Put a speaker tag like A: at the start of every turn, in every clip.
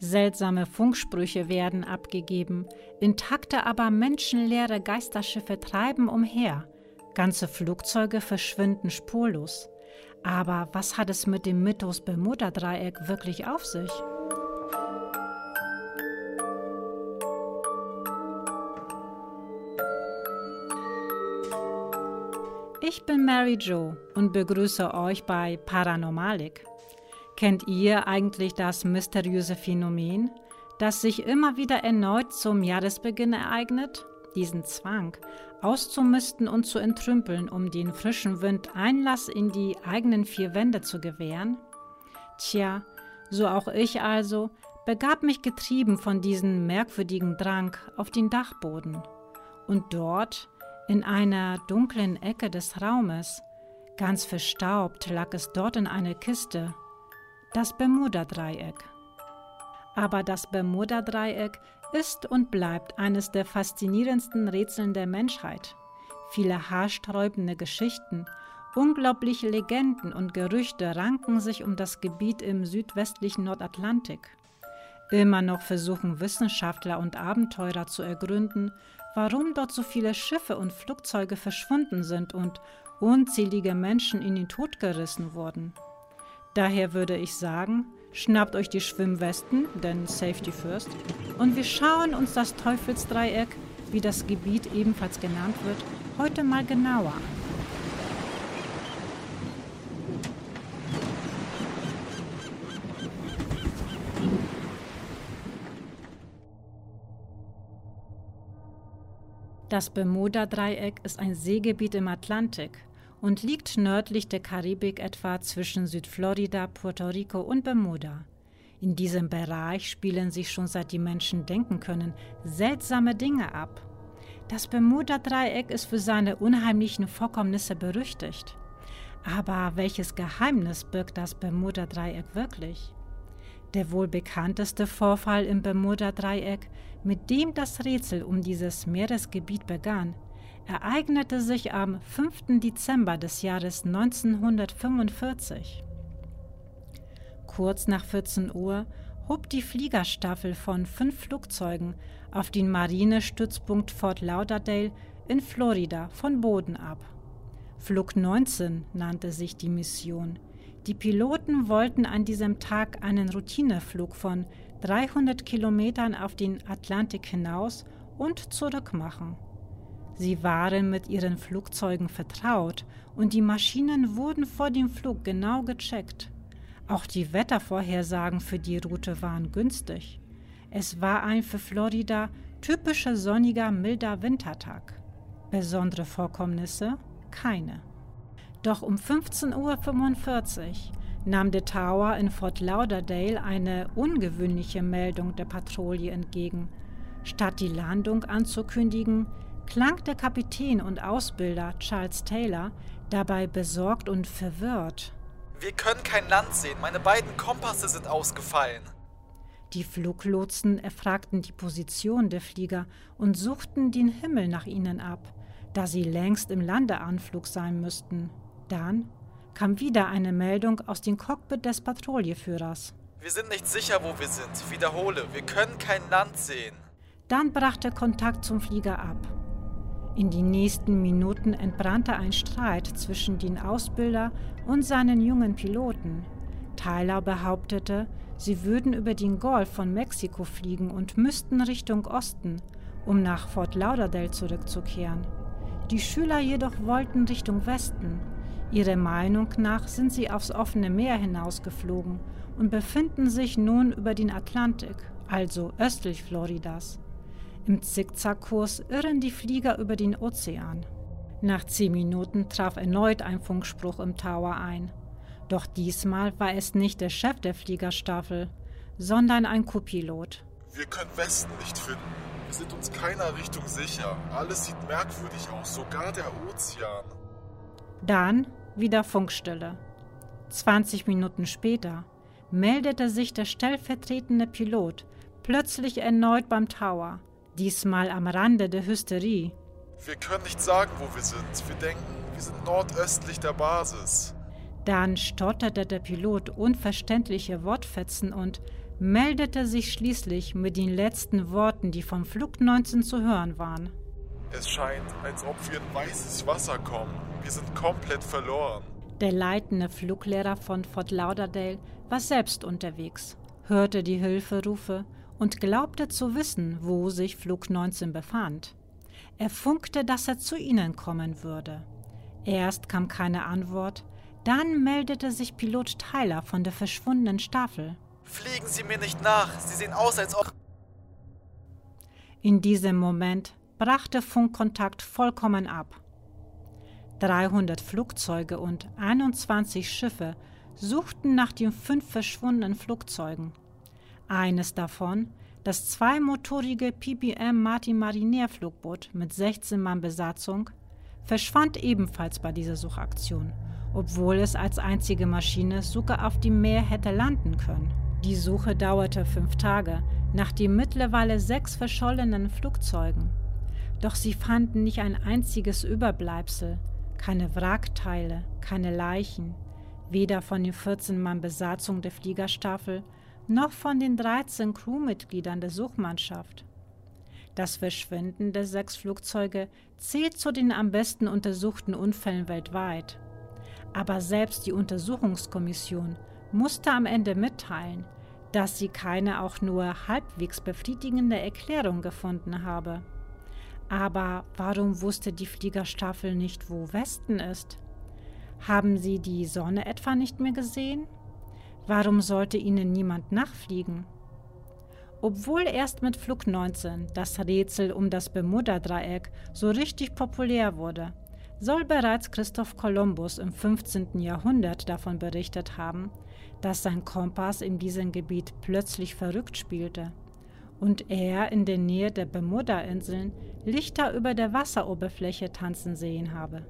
A: Seltsame Funksprüche werden abgegeben, intakte, aber menschenleere Geisterschiffe treiben umher, ganze Flugzeuge verschwinden spurlos. Aber was hat es mit dem Mythos Bermuda-Dreieck wirklich auf sich? Ich bin Mary Jo und begrüße euch bei Paranormalik. Kennt ihr eigentlich das mysteriöse Phänomen, das sich immer wieder erneut zum Jahresbeginn ereignet? Diesen Zwang, auszumisten und zu entrümpeln, um den frischen Wind Einlass in die eigenen vier Wände zu gewähren? Tja, so auch ich also, begab mich getrieben von diesem merkwürdigen Drang auf den Dachboden. Und dort, in einer dunklen Ecke des Raumes, ganz verstaubt, lag es dort in einer Kiste, das Bermuda-Dreieck. Aber das Bermuda-Dreieck ist und bleibt eines der faszinierendsten Rätseln der Menschheit. Viele haarsträubende Geschichten, unglaubliche Legenden und Gerüchte ranken sich um das Gebiet im südwestlichen Nordatlantik. Immer noch versuchen Wissenschaftler und Abenteurer zu ergründen, warum dort so viele Schiffe und Flugzeuge verschwunden sind und unzählige Menschen in den Tod gerissen wurden. Daher würde ich sagen, schnappt euch die Schwimmwesten, denn Safety First, und wir schauen uns das Teufelsdreieck, wie das Gebiet ebenfalls genannt wird, heute mal genauer an. Das Bermuda-Dreieck ist ein Seegebiet im Atlantik und liegt nördlich der Karibik etwa zwischen Südflorida, Puerto Rico und Bermuda. In diesem Bereich spielen sich schon seit die Menschen denken können seltsame Dinge ab. Das Bermuda-Dreieck ist für seine unheimlichen Vorkommnisse berüchtigt. Aber welches Geheimnis birgt das Bermuda-Dreieck wirklich? Der wohl bekannteste Vorfall im Bermuda-Dreieck, mit dem das Rätsel um dieses Meeresgebiet begann, ereignete sich am 5. Dezember des Jahres 1945. Kurz nach 14 Uhr hob die Fliegerstaffel von fünf Flugzeugen auf den Marinestützpunkt Fort Lauderdale in Florida von Boden ab. Flug 19 nannte sich die Mission. Die Piloten wollten an diesem Tag einen Routineflug von 300 Kilometern auf den Atlantik hinaus und zurück machen. Sie waren mit ihren Flugzeugen vertraut und die Maschinen wurden vor dem Flug genau gecheckt. Auch die Wettervorhersagen für die Route waren günstig. Es war ein für Florida typischer sonniger, milder Wintertag. Besondere Vorkommnisse? Keine. Doch um 15.45 Uhr nahm der Tower in Fort Lauderdale eine ungewöhnliche Meldung der Patrouille entgegen. Statt die Landung anzukündigen, klang der Kapitän und Ausbilder Charles Taylor dabei besorgt und verwirrt.
B: Wir können kein Land sehen, meine beiden Kompasse sind ausgefallen.
A: Die Fluglotsen erfragten die Position der Flieger und suchten den Himmel nach ihnen ab, da sie längst im Landeanflug sein müssten. Dann kam wieder eine Meldung aus dem Cockpit des Patrouilleführers.
B: Wir sind nicht sicher, wo wir sind. Wiederhole, wir können kein Land sehen.
A: Dann brach der Kontakt zum Flieger ab. In den nächsten Minuten entbrannte ein Streit zwischen den Ausbilder und seinen jungen Piloten. Tyler behauptete, sie würden über den Golf von Mexiko fliegen und müssten Richtung Osten, um nach Fort Lauderdale zurückzukehren. Die Schüler jedoch wollten Richtung Westen. Ihrer Meinung nach sind sie aufs offene Meer hinausgeflogen und befinden sich nun über den Atlantik, also östlich Floridas. Im Zickzackkurs irren die Flieger über den Ozean. Nach zehn Minuten traf erneut ein Funkspruch im Tower ein. Doch diesmal war es nicht der Chef der Fliegerstaffel, sondern ein Co-Pilot.
C: Wir können Westen nicht finden. Wir sind uns keiner Richtung sicher. Alles sieht merkwürdig aus, sogar der Ozean.
A: Dann wieder Funkstille. 20 Minuten später meldete sich der stellvertretende Pilot plötzlich erneut beim Tower diesmal am Rande der Hysterie.
C: Wir können nicht sagen, wo wir sind. Wir denken, wir sind nordöstlich der Basis.
A: Dann stotterte der Pilot unverständliche Wortfetzen und meldete sich schließlich mit den letzten Worten, die vom Flug 19 zu hören waren.
C: Es scheint, als ob wir in weißes Wasser kommen. Wir sind komplett verloren.
A: Der leitende Fluglehrer von Fort Lauderdale war selbst unterwegs, hörte die Hilferufe und glaubte zu wissen, wo sich Flug 19 befand. Er funkte, dass er zu ihnen kommen würde. Erst kam keine Antwort, dann meldete sich Pilot Tyler von der verschwundenen Staffel.
B: Fliegen Sie mir nicht nach. Sie sehen aus, als ob.
A: In diesem Moment brach der Funkkontakt vollkommen ab. 300 Flugzeuge und 21 Schiffe suchten nach den fünf verschwundenen Flugzeugen. Eines davon, das zweimotorige PBM Martin Mariner Flugboot mit 16 Mann Besatzung, verschwand ebenfalls bei dieser Suchaktion, obwohl es als einzige Maschine sogar auf dem Meer hätte landen können. Die Suche dauerte fünf Tage nach den mittlerweile sechs verschollenen Flugzeugen. Doch sie fanden nicht ein einziges Überbleibsel, keine Wrackteile, keine Leichen, weder von den 14 Mann Besatzung der Fliegerstaffel noch von den 13 Crewmitgliedern der Suchmannschaft. Das Verschwinden der sechs Flugzeuge zählt zu den am besten untersuchten Unfällen weltweit. Aber selbst die Untersuchungskommission musste am Ende mitteilen, dass sie keine auch nur halbwegs befriedigende Erklärung gefunden habe. Aber warum wusste die Fliegerstaffel nicht, wo Westen ist? Haben sie die Sonne etwa nicht mehr gesehen? Warum sollte ihnen niemand nachfliegen? Obwohl erst mit Flug 19 das Rätsel um das Bermuda-Dreieck so richtig populär wurde, soll bereits Christoph Kolumbus im 15. Jahrhundert davon berichtet haben, dass sein Kompass in diesem Gebiet plötzlich verrückt spielte und er in der Nähe der Bermuda-Inseln Lichter über der Wasseroberfläche tanzen sehen habe.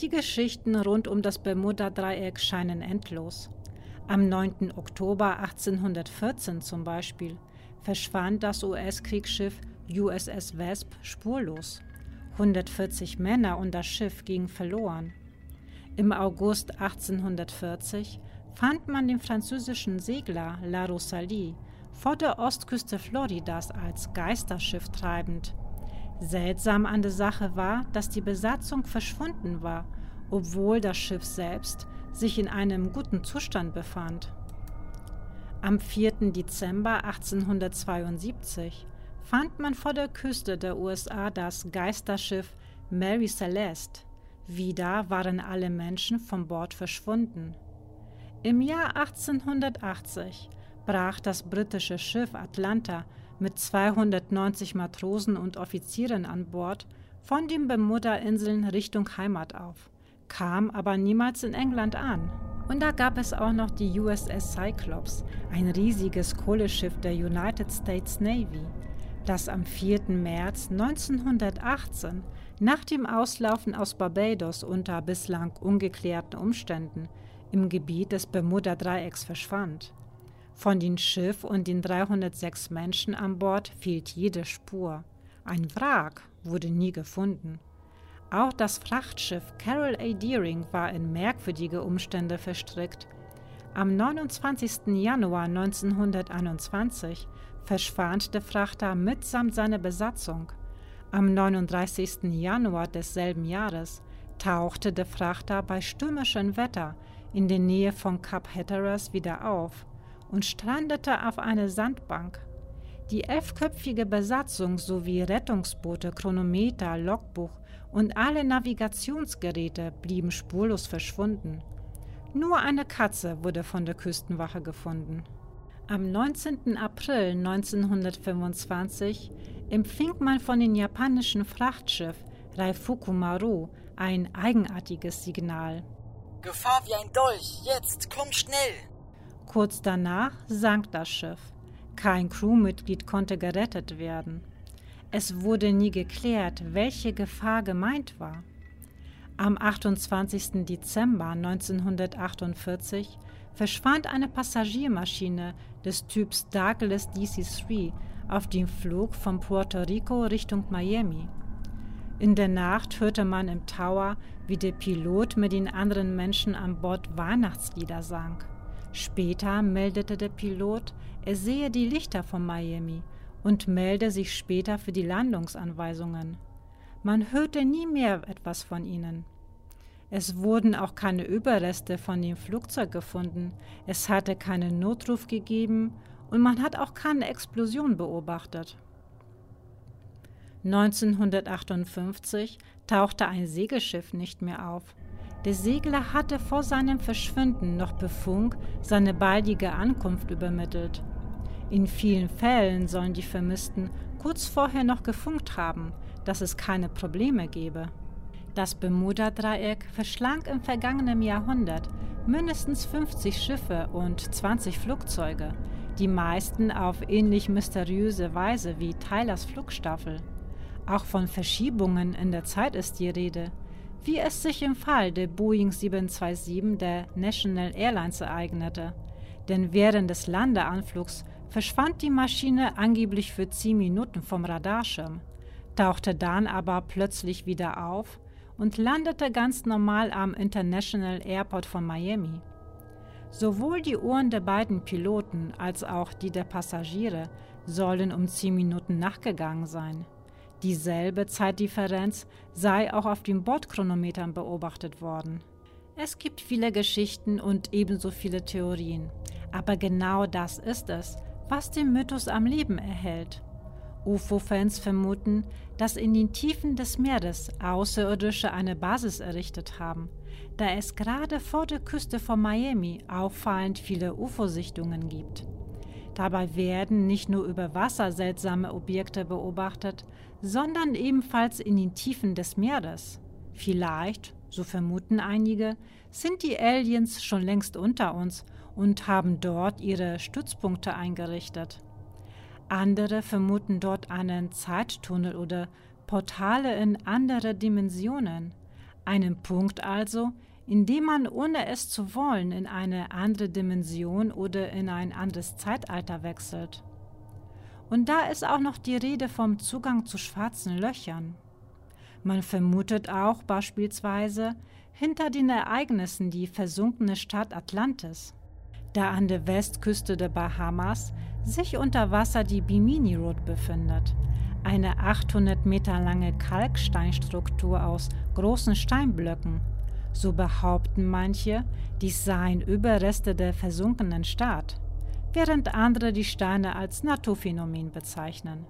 A: Die Geschichten rund um das Bermuda-Dreieck scheinen endlos. Am 9. Oktober 1814 zum Beispiel verschwand das US-Kriegsschiff USS Vesp spurlos. 140 Männer und das Schiff gingen verloren. Im August 1840 fand man den französischen Segler La Rosalie vor der Ostküste Floridas als Geisterschiff treibend. Seltsam an der Sache war, dass die Besatzung verschwunden war, obwohl das Schiff selbst sich in einem guten Zustand befand. Am 4. Dezember 1872 fand man vor der Küste der USA das Geisterschiff Mary Celeste. Wieder waren alle Menschen vom Bord verschwunden. Im Jahr 1880 brach das britische Schiff Atlanta mit 290 Matrosen und Offizieren an Bord von den Bermuda-Inseln Richtung Heimat auf, kam aber niemals in England an. Und da gab es auch noch die USS Cyclops, ein riesiges Kohleschiff der United States Navy, das am 4. März 1918 nach dem Auslaufen aus Barbados unter bislang ungeklärten Umständen im Gebiet des Bermuda-Dreiecks verschwand. Von dem Schiff und den 306 Menschen an Bord fehlt jede Spur. Ein Wrack wurde nie gefunden. Auch das Frachtschiff Carol A. Deering war in merkwürdige Umstände verstrickt. Am 29. Januar 1921 verschwand der Frachter mitsamt seiner Besatzung. Am 39. Januar desselben Jahres tauchte der Frachter bei stürmischem Wetter in der Nähe von Kap Hatteras wieder auf und strandete auf einer Sandbank. Die elfköpfige Besatzung sowie Rettungsboote, Chronometer, Logbuch und alle Navigationsgeräte blieben spurlos verschwunden. Nur eine Katze wurde von der Küstenwache gefunden. Am 19. April 1925 empfing man von dem japanischen Frachtschiff Raifuku Maru ein eigenartiges Signal.
D: Gefahr wie ein Dolch, jetzt, komm schnell!
A: Kurz danach sank das Schiff. Kein Crewmitglied konnte gerettet werden. Es wurde nie geklärt, welche Gefahr gemeint war. Am 28. Dezember 1948 verschwand eine Passagiermaschine des Typs Douglas DC-3 auf dem Flug von Puerto Rico Richtung Miami. In der Nacht hörte man im Tower, wie der Pilot mit den anderen Menschen an Bord Weihnachtslieder sang. Später meldete der Pilot, er sehe die Lichter von Miami und melde sich später für die Landungsanweisungen. Man hörte nie mehr etwas von ihnen. Es wurden auch keine Überreste von dem Flugzeug gefunden, es hatte keinen Notruf gegeben und man hat auch keine Explosion beobachtet. 1958 tauchte ein Segelschiff nicht mehr auf. Der Segler hatte vor seinem Verschwinden noch Befunk seine baldige Ankunft übermittelt. In vielen Fällen sollen die Vermissten kurz vorher noch gefunkt haben, dass es keine Probleme gebe. Das Bermuda-Dreieck verschlang im vergangenen Jahrhundert mindestens 50 Schiffe und 20 Flugzeuge, die meisten auf ähnlich mysteriöse Weise wie Tylers Flugstaffel. Auch von Verschiebungen in der Zeit ist die Rede, wie es sich im Fall der Boeing 727 der National Airlines ereignete. Denn während des Landeanflugs verschwand die Maschine angeblich für 10 Minuten vom Radarschirm, tauchte dann aber plötzlich wieder auf und landete ganz normal am International Airport von Miami. Sowohl die Uhren der beiden Piloten als auch die der Passagiere sollen um zehn Minuten nachgegangen sein. Dieselbe Zeitdifferenz sei auch auf den Bordchronometern beobachtet worden. Es gibt viele Geschichten und ebenso viele Theorien, aber genau das ist es, was den Mythos am Leben erhält. UFO-Fans vermuten, dass in den Tiefen des Meeres Außerirdische eine Basis errichtet haben, da es gerade vor der Küste von Miami auffallend viele UFO-Sichtungen gibt. Dabei werden nicht nur über Wasser seltsame Objekte beobachtet, sondern ebenfalls in den Tiefen des Meeres. Vielleicht, so vermuten einige, sind die Aliens schon längst unter uns und haben dort ihre Stützpunkte eingerichtet. Andere vermuten dort einen Zeittunnel oder Portale in andere Dimensionen. Einen Punkt also, in dem man ohne es zu wollen in eine andere Dimension oder in ein anderes Zeitalter wechselt. Und da ist auch noch die Rede vom Zugang zu schwarzen Löchern. Man vermutet auch beispielsweise hinter den Ereignissen die versunkene Stadt Atlantis da an der Westküste der Bahamas sich unter Wasser die Bimini Road befindet, eine 800 Meter lange Kalksteinstruktur aus großen Steinblöcken. So behaupten manche, dies seien Überreste der versunkenen Stadt, während andere die Steine als Naturphänomen bezeichnen.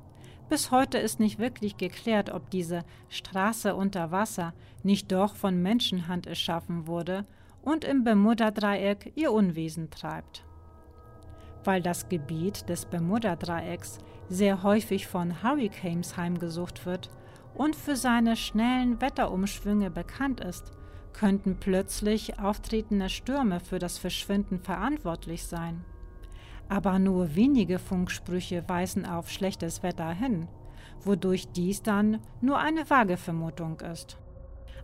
A: Bis heute ist nicht wirklich geklärt, ob diese Straße unter Wasser nicht doch von Menschenhand erschaffen wurde und im Bermuda-Dreieck ihr Unwesen treibt. Weil das Gebiet des Bermuda-Dreiecks sehr häufig von Hurricanes heimgesucht wird und für seine schnellen Wetterumschwünge bekannt ist, könnten plötzlich auftretende Stürme für das Verschwinden verantwortlich sein. Aber nur wenige Funksprüche weisen auf schlechtes Wetter hin, wodurch dies dann nur eine vage Vermutung ist.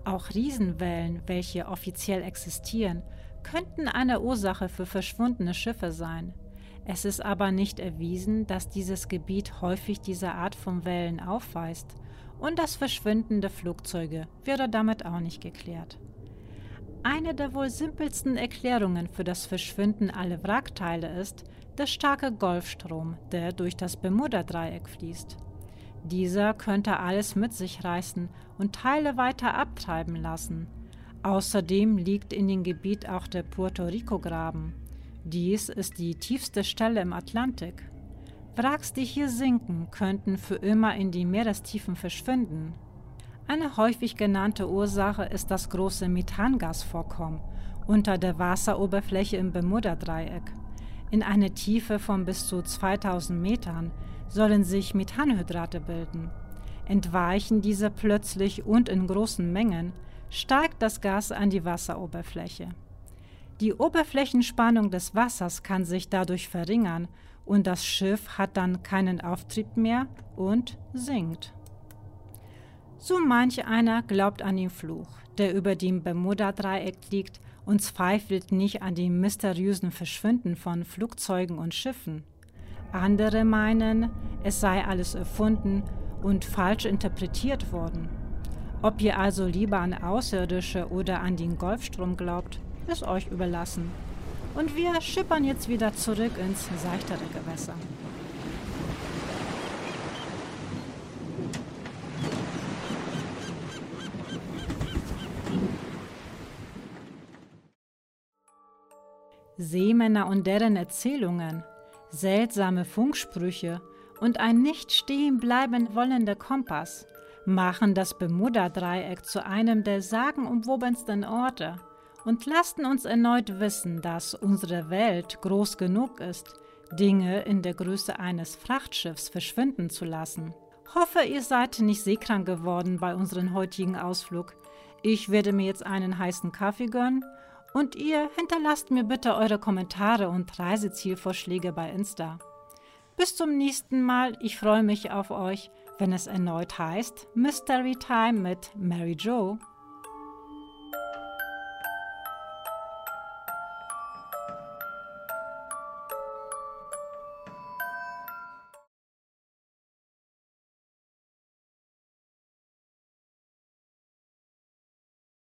A: Auch Riesenwellen, welche offiziell existieren, könnten eine Ursache für verschwundene Schiffe sein. Es ist aber nicht erwiesen, dass dieses Gebiet häufig diese Art von Wellen aufweist, und das Verschwinden der Flugzeuge wäre damit auch nicht geklärt. Eine der wohl simpelsten Erklärungen für das Verschwinden aller Wrackteile ist der starke Golfstrom, der durch das Bermuda-Dreieck fließt. Dieser könnte alles mit sich reißen und Teile weiter abtreiben lassen. Außerdem liegt in dem Gebiet auch der Puerto Rico-Graben. Dies ist die tiefste Stelle im Atlantik. Wracks, die hier sinken, könnten für immer in die Meerestiefen verschwinden. Eine häufig genannte Ursache ist das große Methangasvorkommen unter der Wasseroberfläche im Bermuda-Dreieck. In einer Tiefe von bis zu 2000 Metern sollen sich Methanhydrate bilden. Entweichen diese plötzlich und in großen Mengen, steigt das Gas an die Wasseroberfläche. Die Oberflächenspannung des Wassers kann sich dadurch verringern und das Schiff hat dann keinen Auftrieb mehr und sinkt. So manch einer glaubt an den Fluch, der über dem Bermuda-Dreieck liegt und zweifelt nicht an dem mysteriösen Verschwinden von Flugzeugen und Schiffen. Andere meinen, es sei alles erfunden und falsch interpretiert worden. Ob ihr also lieber an Außerirdische oder an den Golfstrom glaubt, ist euch überlassen. und wir schippern jetzt wieder zurück ins seichtere Gewässer. Seemänner und deren Erzählungen, seltsame Funksprüche und ein nicht stehen bleiben wollender Kompass machen das Bermuda-Dreieck zu einem der sagenumwobensten Orte und lassen uns erneut wissen, dass unsere Welt groß genug ist, Dinge in der Größe eines Frachtschiffs verschwinden zu lassen. Hoffe, ihr seid nicht seekrank geworden bei unserem heutigen Ausflug. Ich werde mir jetzt einen heißen Kaffee gönnen und ihr hinterlasst mir bitte eure Kommentare und Reisezielvorschläge bei Insta. Bis zum nächsten Mal, ich freue mich auf euch, wenn es erneut heißt Mystery Time mit Mary Jo.